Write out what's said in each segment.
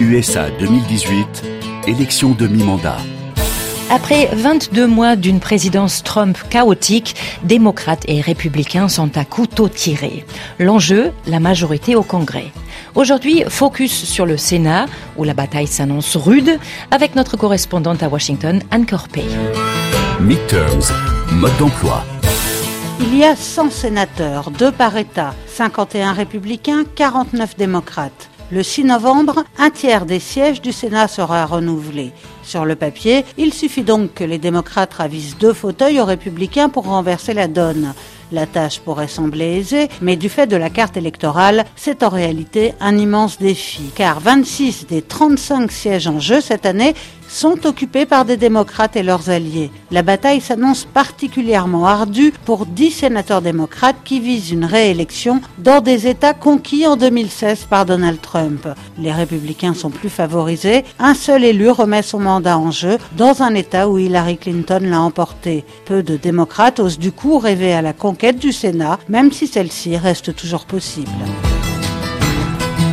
USA 2018, élection de mi-mandat. Après 22 mois d'une présidence Trump chaotique, démocrates et républicains sont à couteau tiré. L'enjeu, la majorité au Congrès. Aujourd'hui, focus sur le Sénat, où la bataille s'annonce rude, avec notre correspondante à Washington, Anne Corpey. Midterms, mode d'emploi. Il y a 100 sénateurs, deux par État, 51 républicains, 49 démocrates. Le 6 novembre, un tiers des sièges du Sénat sera renouvelé. Sur le papier, il suffit donc que les démocrates ravisent deux fauteuils aux républicains pour renverser la donne. La tâche pourrait sembler aisée, mais du fait de la carte électorale, c'est en réalité un immense défi, car 26 des 35 sièges en jeu cette année sont occupés par des démocrates et leurs alliés. La bataille s'annonce particulièrement ardue pour 10 sénateurs démocrates qui visent une réélection dans des États conquis en 2016 par Donald Trump. Les républicains sont plus favorisés. Un seul élu remet son mandat en jeu dans un État où Hillary Clinton l'a emporté. Peu de démocrates osent du coup rêver à la conquête du Sénat, même si celle-ci reste toujours possible.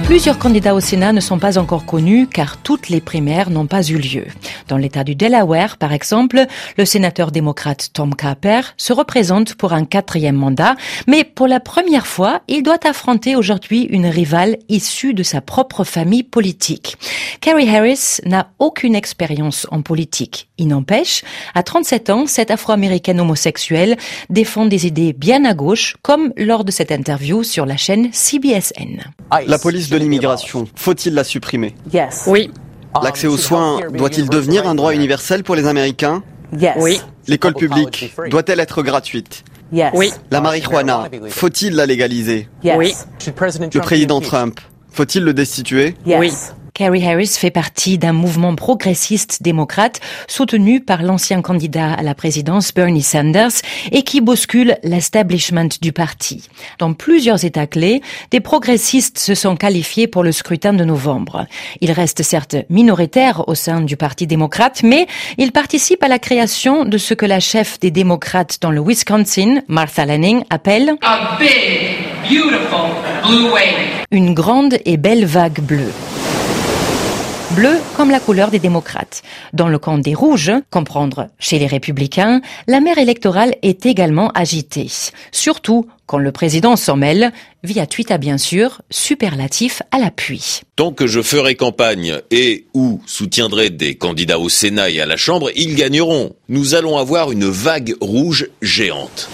Plusieurs candidats au Sénat ne sont pas encore connus car toutes les primaires n'ont pas eu lieu. Dans l'État du Delaware, par exemple, le sénateur démocrate Tom Capper se représente pour un quatrième mandat, mais pour la première fois, il doit affronter aujourd'hui une rivale issue de sa propre famille politique. Kerry Harris n'a aucune expérience en politique. Il n'empêche, à 37 ans, cette afro-américaine homosexuelle défend des idées bien à gauche, comme lors de cette interview sur la chaîne CBSN. La police de l'immigration, faut-il la supprimer? Oui. L'accès aux soins doit-il devenir un droit universel pour les Américains Oui. L'école publique doit-elle être gratuite Oui. La marijuana, faut-il la légaliser Oui. Le président Trump, faut-il le destituer Oui. Kerry Harris fait partie d'un mouvement progressiste démocrate soutenu par l'ancien candidat à la présidence Bernie Sanders et qui bouscule l'establishment du parti. Dans plusieurs États clés, des progressistes se sont qualifiés pour le scrutin de novembre. Ils restent certes minoritaires au sein du Parti démocrate, mais ils participent à la création de ce que la chef des démocrates dans le Wisconsin, Martha Lanning, appelle a big, beautiful blue wave. une grande et belle vague bleue. Bleu comme la couleur des démocrates. Dans le camp des rouges, comprendre chez les républicains, la mer électorale est également agitée. Surtout quand le président s'en mêle, via Twitter bien sûr, superlatif à l'appui. Tant que je ferai campagne et ou soutiendrai des candidats au Sénat et à la Chambre, ils gagneront. Nous allons avoir une vague rouge géante.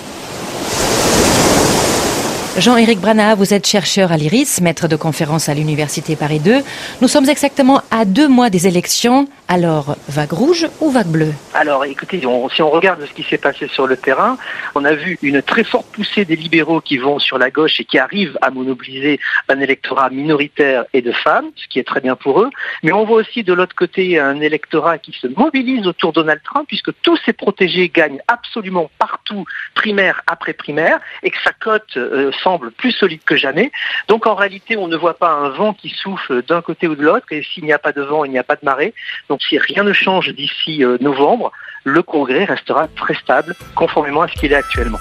Jean-Éric Brana, vous êtes chercheur à l'IRIS, maître de conférence à l'Université Paris 2. Nous sommes exactement à deux mois des élections. Alors, vague rouge ou vague bleue? Alors, écoutez, si on regarde ce qui s'est passé sur le terrain, on a vu une très forte poussée des libéraux qui vont sur la gauche et qui arrivent à monopoliser un électorat minoritaire et de femmes, ce qui est très bien pour eux. Mais on voit aussi de l'autre côté un électorat qui se mobilise autour de Donald Trump, puisque tous ses protégés gagnent absolument partout, primaire après primaire, et que sa cote euh, semble plus solide que jamais. Donc en réalité, on ne voit pas un vent qui souffle d'un côté ou de l'autre, et s'il n'y a pas de vent, il n'y a pas de marée. Donc si rien ne change d'ici euh, novembre, le Congrès restera très stable, conformément à ce qu'il est actuellement.